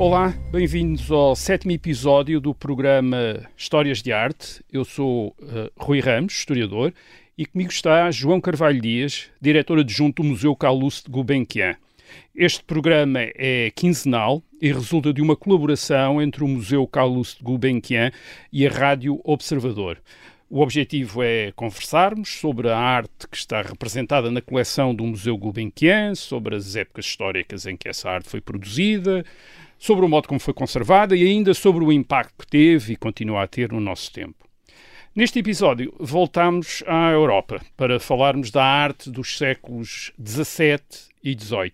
Olá, bem-vindos ao sétimo episódio do programa Histórias de Arte. Eu sou uh, Rui Ramos, historiador, e comigo está João Carvalho Dias, diretor adjunto do Museu Calouste de Gulbenkian. Este programa é quinzenal e resulta de uma colaboração entre o Museu Calouste de Gulbenkian e a Rádio Observador. O objetivo é conversarmos sobre a arte que está representada na coleção do Museu Gulbenkian, sobre as épocas históricas em que essa arte foi produzida, sobre o modo como foi conservada e ainda sobre o impacto que teve e continua a ter no nosso tempo. Neste episódio, voltamos à Europa para falarmos da arte dos séculos XVII e XVIII.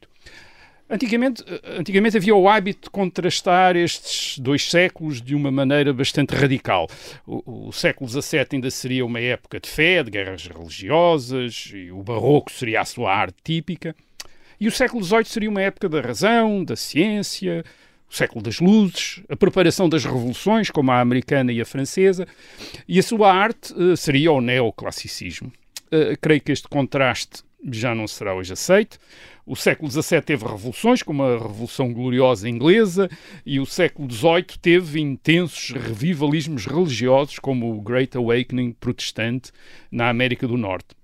Antigamente, antigamente havia o hábito de contrastar estes dois séculos de uma maneira bastante radical. O, o, século XVII ainda seria uma época de fé, de guerras religiosas, e o barroco seria a sua arte típica. E o século XVIII seria uma época da razão, da ciência, o século das luzes, a preparação das revoluções, como a americana e a francesa, e a sua arte uh, seria o neoclassicismo. Uh, creio que este contraste já não será hoje aceito. O século XVII teve revoluções, como a Revolução Gloriosa Inglesa, e o século XVIII teve intensos revivalismos religiosos, como o Great Awakening protestante na América do Norte.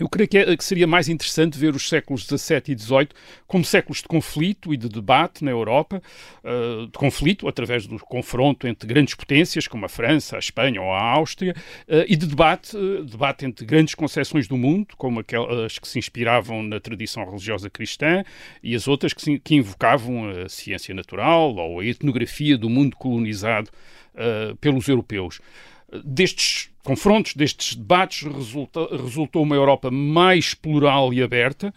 Eu creio que, é, que, seria mais interessante ver os séculos XVII e XVIII como séculos de conflito e de debate na Europa, uh, de conflito através do confronto entre grandes potências como a França, a Espanha ou a Áustria, uh, e de debate, uh, debate entre grandes concepções do mundo, como aquelas que se inspiravam na tradição religiosa cristã e as outras que, se, que invocavam a ciência natural ou a etnografia do mundo colonizado pelos europeus destes confrontos, destes debates, resulta, resultou uma Europa mais plural e aberta,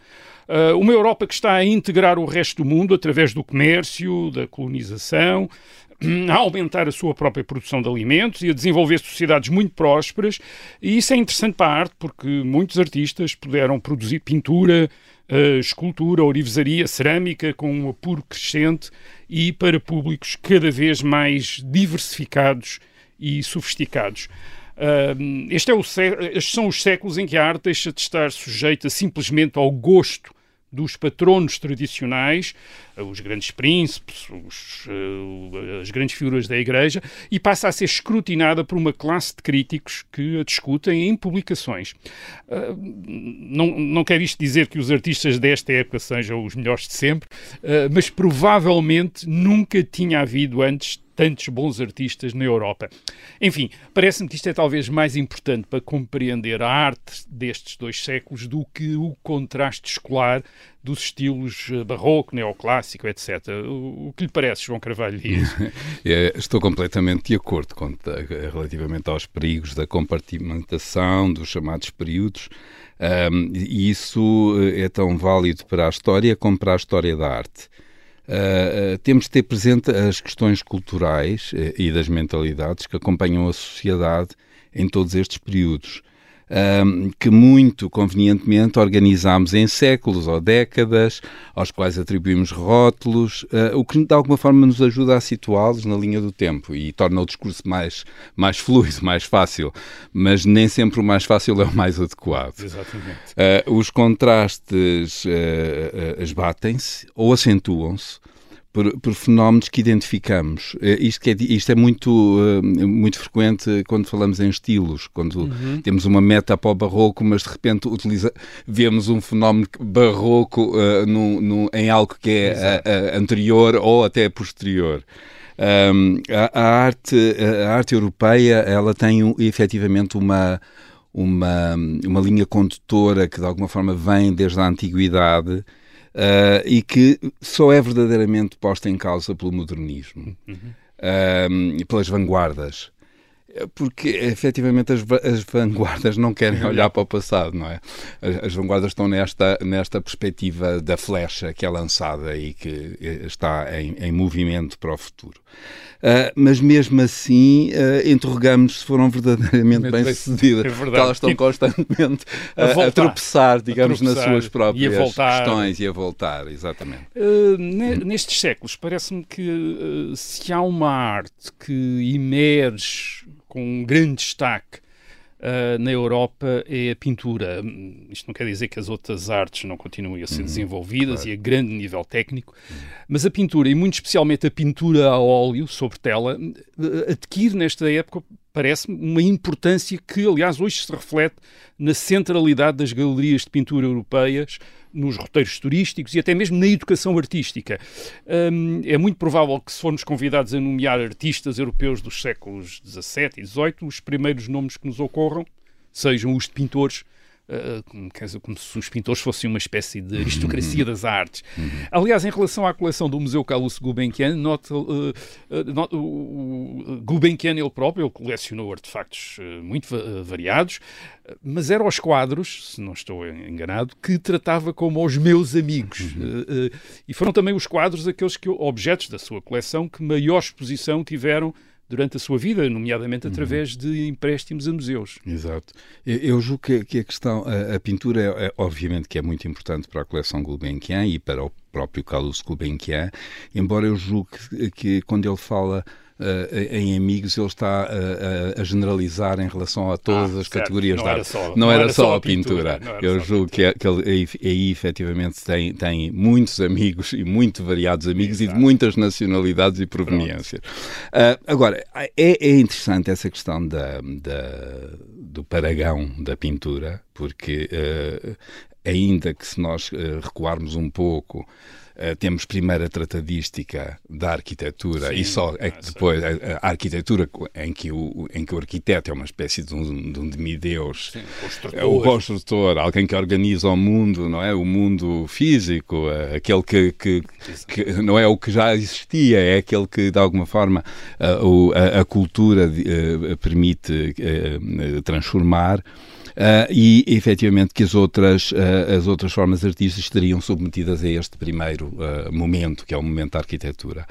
uh, uma Europa que está a integrar o resto do mundo através do comércio, da colonização, a aumentar a sua própria produção de alimentos e a desenvolver sociedades muito prósperas. E isso é interessante para a arte, porque muitos artistas puderam produzir pintura, uh, escultura, orivesaria, cerâmica, com um apuro crescente e para públicos cada vez mais diversificados e sofisticados. Uh, este é o, estes são os séculos em que a arte deixa de estar sujeita simplesmente ao gosto dos patronos tradicionais, os grandes príncipes, os, uh, as grandes figuras da Igreja, e passa a ser escrutinada por uma classe de críticos que a discutem em publicações. Não, não quer isto dizer que os artistas desta época sejam os melhores de sempre, uh, mas provavelmente nunca tinha havido antes tantos bons artistas na Europa. Enfim, parece-me que isto é talvez mais importante para compreender a arte destes dois séculos do que o contraste escolar dos estilos eh, barroco, neoclássico, etc. O, que lhe parece, João Carvalho Dias? É, estou completamente de acordo com, relativamente aos perigos da compartimentação dos chamados períodos. Um, e isso eh, é tão válido para a história como para a história da arte. Uh, temos de ter presente as questões culturais uh, e das mentalidades que acompanham a sociedade em todos estes períodos que muito convenientemente organizámos em séculos ou décadas, aos quais atribuímos rótulos, uh, o que de alguma forma nos ajuda a situá-los na linha do tempo e torna o discurso mais, mais fluido, mais fácil, mas nem sempre o mais fácil é o mais adequado. Exatamente. Uh, os contrastes uh, esbatem-se ou acentuam-se por, por, fenómenos que identificamos. Eh, isto, é, isto é muito, eh, muito frequente quando falamos em estilos, quando uhum. temos uma meta para o barroco, mas de repente utiliza, vemos um fenómeno barroco uh, no, no, em algo que é a, a anterior ou até posterior. Um, a, a, arte, a arte europeia ela tem um, efetivamente uma, uma, uma linha condutora que de alguma forma vem desde a antiguidade uh, e que só é verdadeiramente posta em causa pelo modernismo, uhum. uh, pelas vanguardas porque efetivamente as, as, vanguardas não querem olhar para o passado, não é? As, as, vanguardas estão nesta, nesta perspectiva da flecha que é lançada e que eh, está em, em movimento para o futuro. Uh, mas mesmo assim, uh, interrogamos se foram verdadeiramente bem-sucedidas, é porque elas estão constantemente a, voltar, a tropeçar, digamos, a tropeçar, nas suas próprias questões e a voltar, exatamente. Uh, nestes séculos, parece-me que se há uma arte que emerge com um grande destaque uh, na Europa é a pintura. Isto não quer dizer que as outras artes não continuem a ser uhum, desenvolvidas claro. e a grande nível técnico, uhum. mas a pintura, e muito especialmente a pintura a óleo sobre tela, adquire nesta época parece-me uma importância que, aliás, hoje se reflete na centralidade das galerias de pintura europeias, nos roteiros turísticos e até mesmo na educação artística. Um, é muito provável que, se formos convidados a nomear artistas europeus dos séculos XVII e XVIII, os primeiros nomes que nos ocorram sejam os de pintores Uh, como se os pintores fossem uma espécie de aristocracia das artes. Aliás, em relação à coleção do Museu Carlos Gulbenkian, nota, uh, uh, o Gulbenkian ele próprio ele colecionou artefactos muito variados, mas eram os quadros, se não estou enganado, que tratava como os meus amigos. Uhum. e foram também os quadros aqueles que, objetos da sua coleção que maior exposição tiveram durante a sua vida, nomeadamente através uhum. de empréstimos a museus. Exato. Eu, julgo que, a questão, a, pintura, é, é, obviamente que é muito importante para a coleção Gulbenkian e para o próprio Carlos Gulbenkian, embora eu julgue que, que quando ele fala em amigos ele está uh, a generalizar em relação a todas ah, as certo. categorias não da arte. Não, não, era, só a pintura. pintura. Eu julgo que, é, que ele aí, aí efetivamente tem, tem muitos amigos e muito variados amigos Exato. e de muitas nacionalidades e proveniências. Uh, agora, é, é interessante essa questão da, da, do paragão da pintura, porque ainda que se nós recuarmos um pouco Uh, temos primeiro a tratadística da arquitetura Sim, e só é depois a, a, arquitetura em que, o, em que o arquiteto é uma espécie de um, de um demideus, Sim, é o construtor, alguém que organiza o mundo, não é? O mundo físico, uh, aquele que, que, que, não é o que já existia, é aquele que de alguma forma o, a, a, cultura permite transformar. Uh, e efetivamente que as outras, uh, as outras formas artísticas estariam submetidas a este primeiro uh, momento, que é o momento da arquitetura.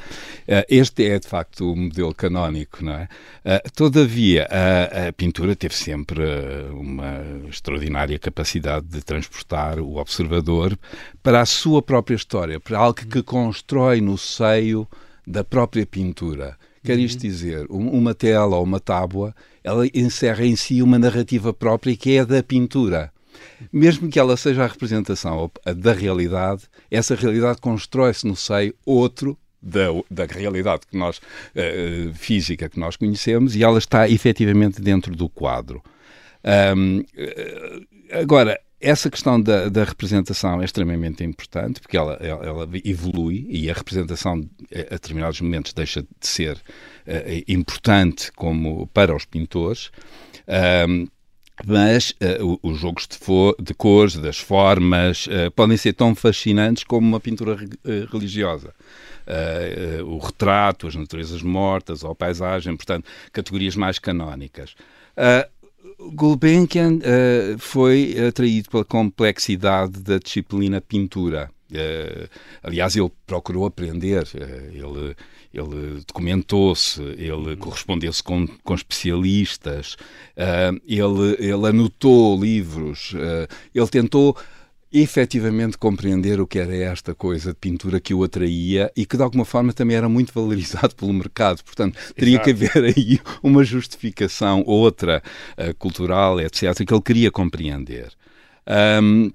este é de facto o modelo canónico, não é? todavia, a, pintura teve sempre uma extraordinária capacidade de transportar o observador para a sua própria história, para algo que constrói no seio da própria pintura. Quer isto uhum. dizer, uma tela ou uma tábua, ela encerra em si uma narrativa própria que é a da pintura. Mesmo que ela seja a representação da realidade, essa realidade constrói-se no seio outro da, da realidade que nós, uh, física que nós conhecemos e ela está efetivamente dentro do quadro. Um, agora, essa questão da, da, representação é extremamente importante porque ela, ela, ela, evolui e a representação a determinados momentos deixa de ser uh, importante como para os pintores. Mas uh, os jogos de, de, cores, das formas, uh, podem ser tão fascinantes como uma pintura re religiosa. o retrato, as naturezas mortas, ou a paisagem, portanto, categorias mais canónicas. Gulbenkian uh, foi atraído pela complexidade da disciplina pintura. Uh, aliás, ele procurou aprender, uh, ele, ele documentou-se, ele correspondeu-se com, com especialistas, ele, ele anotou livros, ele tentou efetivamente compreender o que era esta coisa de pintura que o atraía e que de alguma forma também era muito valorizado pelo mercado. Portanto, teria Exato. que haver aí uma justificação, outra, uh, cultural, etc., que ele queria compreender. Um,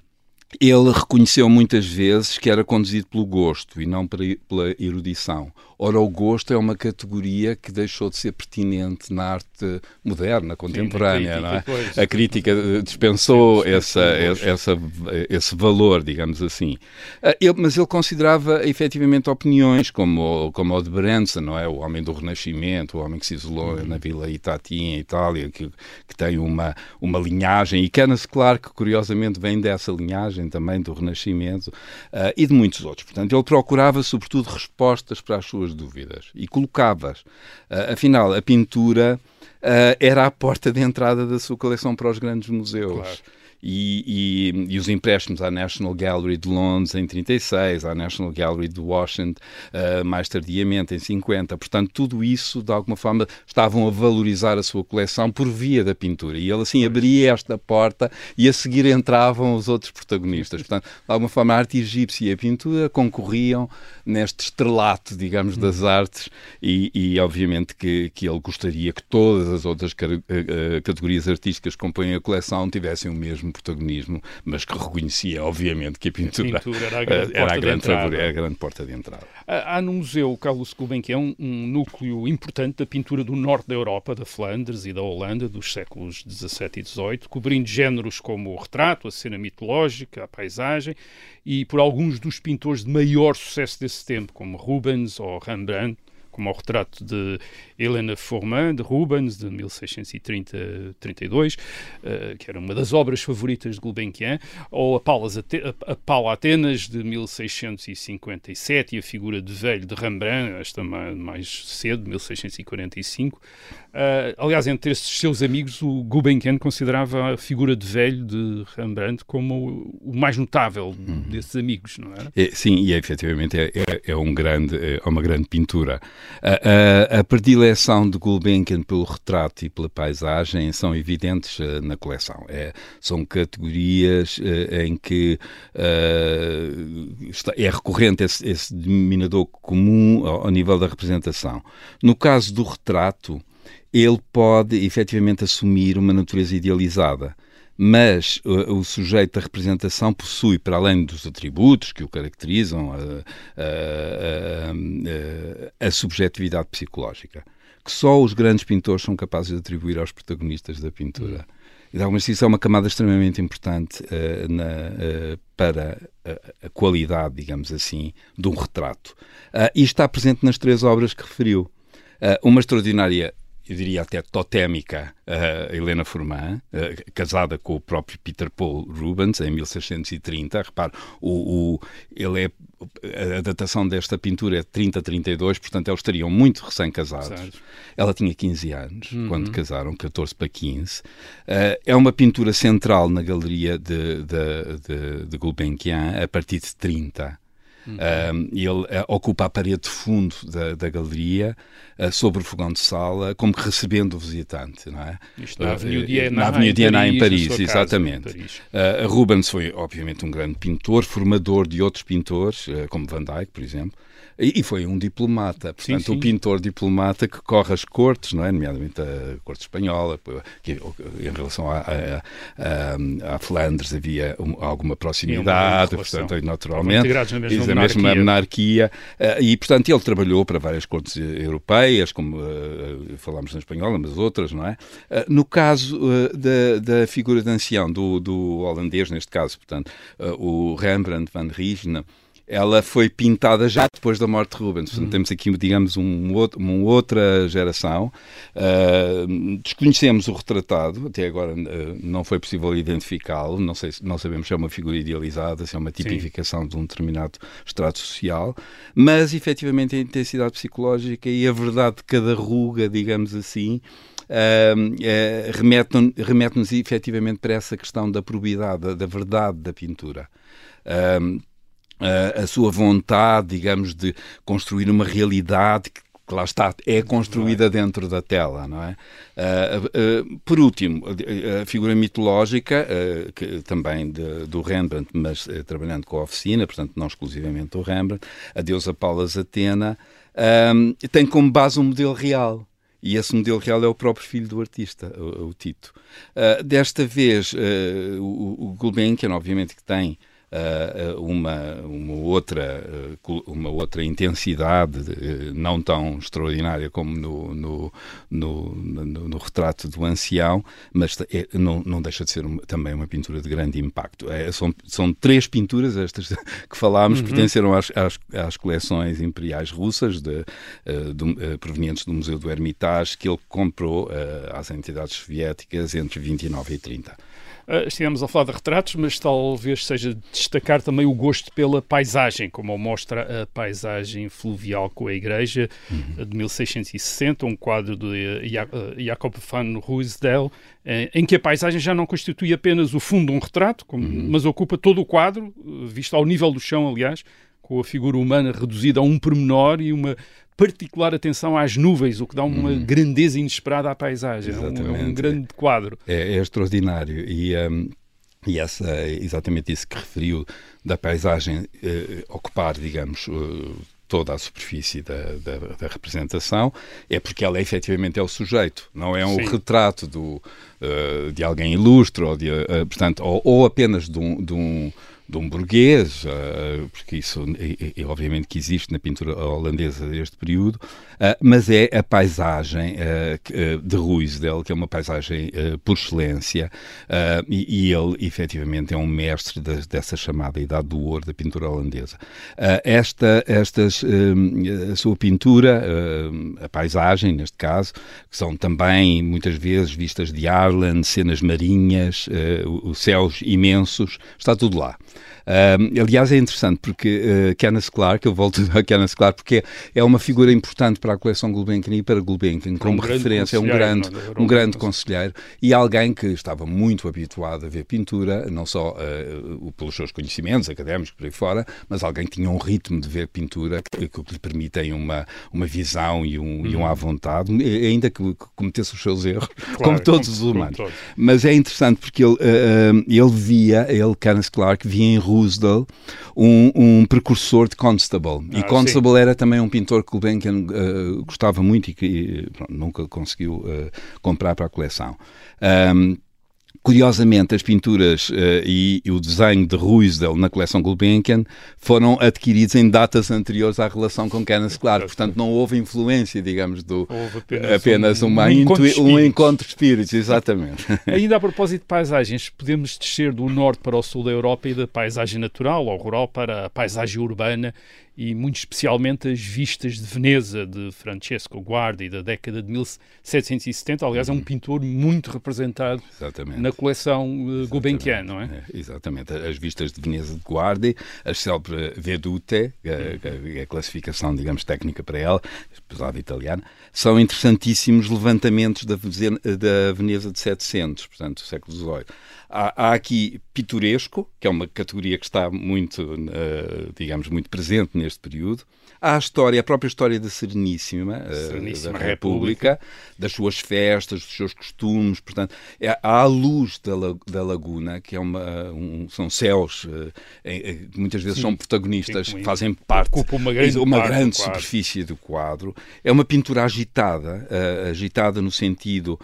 ele reconheceu muitas vezes que era conduzido pelo gosto e não pela erudição. Ora, o gosto é uma categoria que deixou de ser pertinente na arte moderna, contemporânea. Sim, a, crítica, é? a crítica dispensou sim, essa, essa, esse valor, digamos assim. Ah, ele, mas ele considerava efetivamente opiniões como, como o de Branson, não é? o homem do Renascimento, o homem que se isolou uhum. na Vila Itati, em Itália, que, que tem uma, uma linhagem, e Kenneth Clark, curiosamente, vem dessa linhagem também do Renascimento, uh, e de muitos outros. Portanto, ele procurava, sobretudo, respostas para as suas suas dúvidas e colocava-as. Uh, afinal, a pintura uh, era a porta de entrada da sua coleção para os grandes museus. Claro. E, e, e, os empréstimos à National Gallery de Londres em 36, à National Gallery de Washington uh, mais tardiamente em 50. Portanto, tudo isso, de alguma forma, estavam a valorizar a sua coleção por via da pintura. E ele, assim, abria esta porta e a seguir entravam os outros protagonistas. Portanto, de alguma forma, a arte egípcia e a pintura concorriam neste estrelato, digamos, das hum. artes e, e obviamente, que, que ele gostaria que todas as outras eh, categorias artísticas que compõem a coleção tivessem o mesmo protagonismo, mas que reconhecia, obviamente, que a pintura, a pintura era, a grande, era, a grande favor, era a grande porta de entrada. Há no Museu Carlos Gulbenkian um, um núcleo importante da pintura do norte da Europa, da Flandres e da Holanda, dos séculos XVII e XVIII, cobrindo géneros como o retrato, a cena mitológica, a paisagem, e por alguns dos pintores de maior sucesso desse tempo, como Rubens ou Rembrandt, como o retrato de Helena Forman, de Rubens, de 1632, uh, eh, que era uma das obras favoritas de Gulbenkian, ou a Paula, a Paula Atenas, de 1657, e a figura de velho de Rembrandt, esta mais cedo, 1645. Uh, aliás, entre esses seus amigos, o Gulbenkian considerava a figura de velho de Rembrandt como o mais notável uhum. desses amigos, não era? É, sim, e efetivamente é, é, é, um grande, é uma grande pintura. A, a, a predileção de Gulbenkian pelo retrato e pela paisagem são evidentes uh, na coleção. É, são categorias uh, em que está, é recorrente esse, esse denominador comum ao, ao nível da representação. No caso do retrato, ele pode efetivamente assumir uma natureza idealizada. Mas o, o sujeito da representação possui, para além dos atributos que o caracterizam, a, a, a, a subjetividade psicológica, que só os grandes pintores são capazes de atribuir aos protagonistas da pintura. Hum. E, de alguma isso é uma camada extremamente importante uh, na, uh, para a, a, qualidade, digamos assim, de um retrato. Uh, e está presente nas três obras que referiu. uma extraordinária eu diria até totémica, a Helena Forman, casada com o próprio Peter Paul Rubens em 1630. Repare, o, o, ele é, a datação desta pintura é 30-32, portanto eles estariam muito recém-casados. Ela tinha 15 anos uhum. quando casaram, 14 para 15. Uh, é uma pintura central na galeria de, de, de, de Gulbenkian a partir de 30. Uhum. ele uh, ocupa a parede de fundo da, da galeria, uh, sobre o fogão de sala, como que recebendo o visitante, não é? Isto na Avenida Diana, na Diana em Paris, Paris exatamente. Paris. Rubens foi, obviamente, um grande pintor, formador de outros pintores, como Van Dyck, por exemplo. E, foi um diplomata, portanto, sim, sim. o pintor diplomata que corre as cortes, não é? Nomeadamente a corte espanhola, que, em relação à, à, à Flandres havia um, alguma proximidade, portanto, naturalmente, na mesma monarquia. Uh, e, portanto, ele trabalhou para várias cortes europeias, como uh, falámos na espanhola, mas outras, não é? Uh, no caso da, da figura de ancião, do, do holandês, neste caso, portanto, o Rembrandt van Rijn, ela foi pintada já depois da morte de Rubens. Portanto, uhum. temos aqui, digamos, um uma outra geração. Uh, desconhecemos o retratado, até agora uh, não foi possível identificá-lo, não, sei, não sabemos se é uma figura idealizada, se é uma tipificação Sim. de um determinado estrato social, mas efetivamente a intensidade psicológica e a verdade de cada ruga, digamos assim, Uh, uh, remete-nos remete efetivamente para essa questão da probidade, da, da verdade da pintura. Uh, a, a sua vontade, digamos, de construir uma realidade que que lá está, é construída dentro da tela, não é? Uh, uh, por último, a, figura mitológica, uh, que, também de, do Rembrandt, mas trabalhando com a oficina, portanto não exclusivamente do Rembrandt, a deusa Palas Atena, tem como base um modelo real. E esse modelo real é o próprio filho do artista, o, o Tito. desta vez, o, o Gulbenkian, obviamente, que tem uma, uma, outra, uh, uma outra intensidade, não tão extraordinária como no, no, no, no, no retrato do ancião, mas é, não, não deixa de ser uma, também uma pintura de grande impacto. É, são, são três pinturas, estas que falámos, uhum. pertenceram às, às, às, coleções imperiais russas, de, de, provenientes do Museu do Hermitage, que ele comprou às entidades soviéticas entre 29 e 30. Uh, estivemos a falar de retratos, mas talvez seja destacar também o gosto pela paisagem, como mostra a paisagem fluvial com a igreja uhum. de 1660, um quadro de Jacob van Ruysdael, em que a paisagem já não constitui apenas o fundo de um retrato, como, uhum. mas ocupa todo o quadro, visto ao nível do chão, aliás, com a figura humana reduzida a um pormenor e uma particular atenção às nuvens, o que dá uma hum. grandeza inesperada à paisagem. Exatamente. É um, é um grande quadro. É, é extraordinário. E, um, e essa, exatamente isso que referiu da paisagem eh, ocupar, digamos, uh, toda a superfície da, da, da, representação, é porque ela efetivamente é o sujeito, não é um Sim. retrato do, uh, de alguém ilustre, ou, de, uh, portanto, ou, ou apenas de um, de um de um burguês, uh, porque isso é, é, obviamente que existe na pintura holandesa deste período, uh, mas é a paisagem uh, de Ruysdael, que é uma paisagem por excelência, e, ele efetivamente é um mestre de, dessa chamada Idade do Ouro da pintura holandesa. esta estas, a sua pintura, a paisagem neste caso, que são também muitas vezes vistas de Arlen, cenas marinhas, os céus imensos, está tudo lá. Aliás, é interessante porque uh, Kenneth Clark, eu volto a Kenneth Clark, porque é uma figura importante para a coleção Gulbenkian e para Gulbenkian, como um referência, é um grande, um grande conselheiro e alguém que estava muito habituado a ver pintura, não só uh, pelos seus conhecimentos académicos por aí fora, mas alguém que tinha um ritmo de ver pintura que, que lhe permitem uma, uma visão e um, uhum. e um à vontade, ainda que, que cometesse os seus erros, claro, como todos como, os humanos. Todos. Mas é interessante porque ele, uh, ele via, ele, Kenneth Clark, via em Roosdale, um, um precursor de Constable. Ah, e Constable sim. era também um pintor que o Gulbenkian uh, gostava muito e que pronto, nunca conseguiu uh, comprar para a coleção. Um, Curiosamente, as pinturas uh, e, e, o desenho de Ruysdael na coleção Gulbenkian foram adquiridos em datas anteriores à relação com Kenneth Clark, portanto não houve influência, digamos, do houve apenas, apenas um, uma um, encontro um encontro de espíritos, exatamente. Ainda a propósito de paisagens, podemos descer do norte para o sul da Europa e da paisagem natural ou rural para a paisagem urbana e muito especialmente as vistas de Veneza de Francesco Guardi da década de 1770. Aliás, é um uhum. pintor muito representado exatamente. na coleção uh, Gulbenkian, não é? é? Exatamente. As vistas de Veneza de Guardi, a célebre Vedute, a, a, a classificação, digamos, técnica para ela, pesado italiano, são interessantíssimos levantamentos da, da Veneza de 700, portanto, século XVIII. Há, há, aqui pitoresco, que é uma categoria que está muito, uh, digamos, muito presente neste período. Há a história, a própria história da Sereníssima, uh, Sereníssima da República, República, das suas festas, dos seus costumes. Portanto, é, há a luz da, da laguna, que é uma, um, são céus uh, que muitas vezes sim, são protagonistas, fazem parte, ocupa uma grande, uma grande superfície do quadro. É uma pintura agitada, agitada no sentido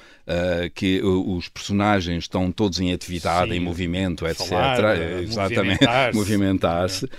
que os personagens estão todos em atividade Sim. em movimento, etc. Falar, Exatamente, movimentar-se. movimentar-se.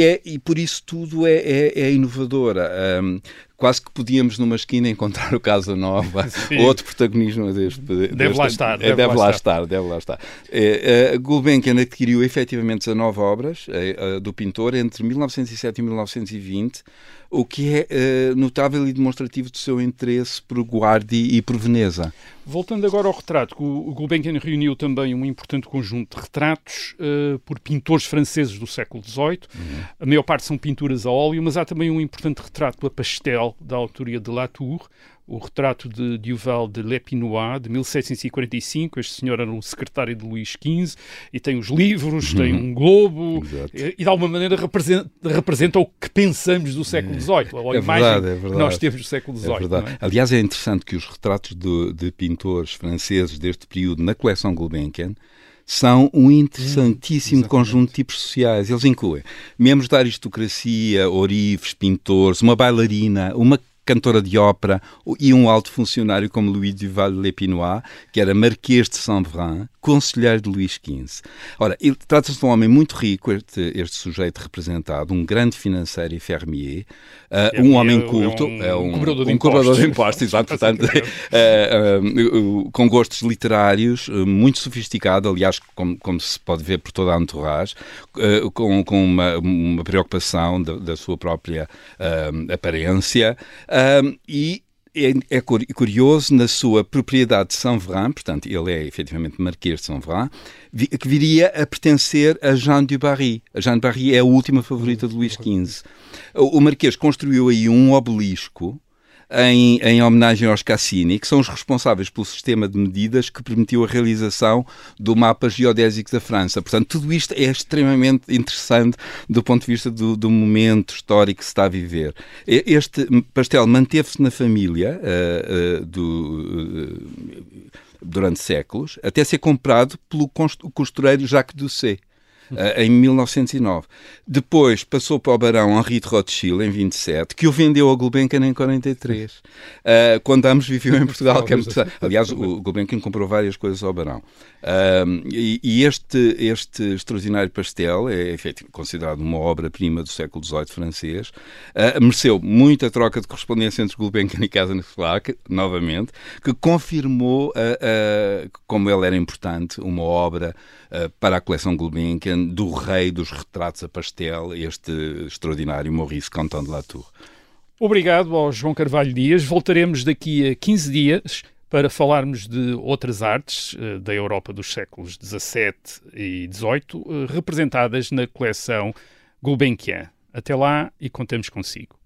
É, e por isso tudo é, é, é inovadora. Um, quase que podíamos numa esquina encontrar o Casa Nova, outro protagonismo deste. Deve deste, lá estar. Deve, deve lá, estar. Deve lá estar. É, uh, Gulbenkian adquiriu efetivamente 19 obras uh, do pintor entre 1907 e 1920 o que é uh, notável e demonstrativo do seu interesse por Guardi e por Veneza. Voltando agora ao retrato, o Gulbenkian reuniu também um importante conjunto de retratos uh, por pintores franceses do século XVIII. Uhum. A maior parte são pinturas a óleo, mas há também um importante retrato a pastel da autoria de Latour, o retrato de Duval de L'Epinois, de 1745. Este senhor era um secretário de Luís XV e tem os livros, uhum. tem um globo e, e, de alguma maneira representa, representa, o que pensamos do século XVIII, ou a é imagem verdade, é verdade. que nós temos do século XVIII. É é? Aliás, é interessante que os retratos de, de pintores franceses deste período na coleção Gulbenkian são um interessantíssimo hum, conjunto de tipos sociais. Eles incluem membros da aristocracia, orifes, pintores, uma bailarina, uma cantora de ópera e um alto funcionário como Louis Duval Lepinois, que era Marquês de Saint-Vrain, conselheiro de Luís XV. Ora, trata-se de um homem muito rico, este, este, sujeito representado, um grande financeiro e fermier, uh, um homem culto, é um, um, cobrador de um impostos, cobrador de impostos exato, portanto, uh, uh, com gostos literários, muito sofisticado, aliás, como, como, se pode ver por toda a entourage, com, com uma, uma, preocupação da, da sua própria aparência, e é, é, curioso na sua propriedade de Saint-Vrain, portanto, ele é efetivamente Marquês de Saint-Vrain, que viria a pertencer a Jeanne du Barry. A Jeanne du Barry é a última favorita de Luís XV. O, o Marquês construiu aí um obelisco em, em homenagem aos Cassini, que são os responsáveis pelo sistema de medidas que permitiu a realização do mapa geodésico da França. Portanto, tudo isto é extremamente interessante do ponto de vista do, do momento histórico que se está a viver. Este pastel manteve-se na família uh, uh, do. Uh, durante séculos, até ser comprado pelo costureiro Jacques Doucet. Eh, em 1909. Depois passou para o barão Henri de Rothschild, em 27, que o vendeu ao Gulbenkian em 43, uh, eh, quando ambos viviam em Portugal. que é muito... Aliás, o Gulbenkian comprou várias coisas ao barão. Uh, e, e este, este extraordinário pastel é efetivamente considerado uma obra-prima do século XVIII francês. Uh, mereceu muita troca de correspondência entre Gulbenkian e Casa Neuflac, novamente, que confirmou como ele era importante, uma obra para a coleção Gulbenkian do rei dos retratos a pastel, este extraordinário Maurice Canton de Latour. Obrigado ao João Carvalho Dias. Voltaremos daqui a 15 dias para falarmos de outras artes uh, da Europa dos séculos XVII e XVIII, uh, representadas na coleção Gulbenkian. Até lá e contamos consigo.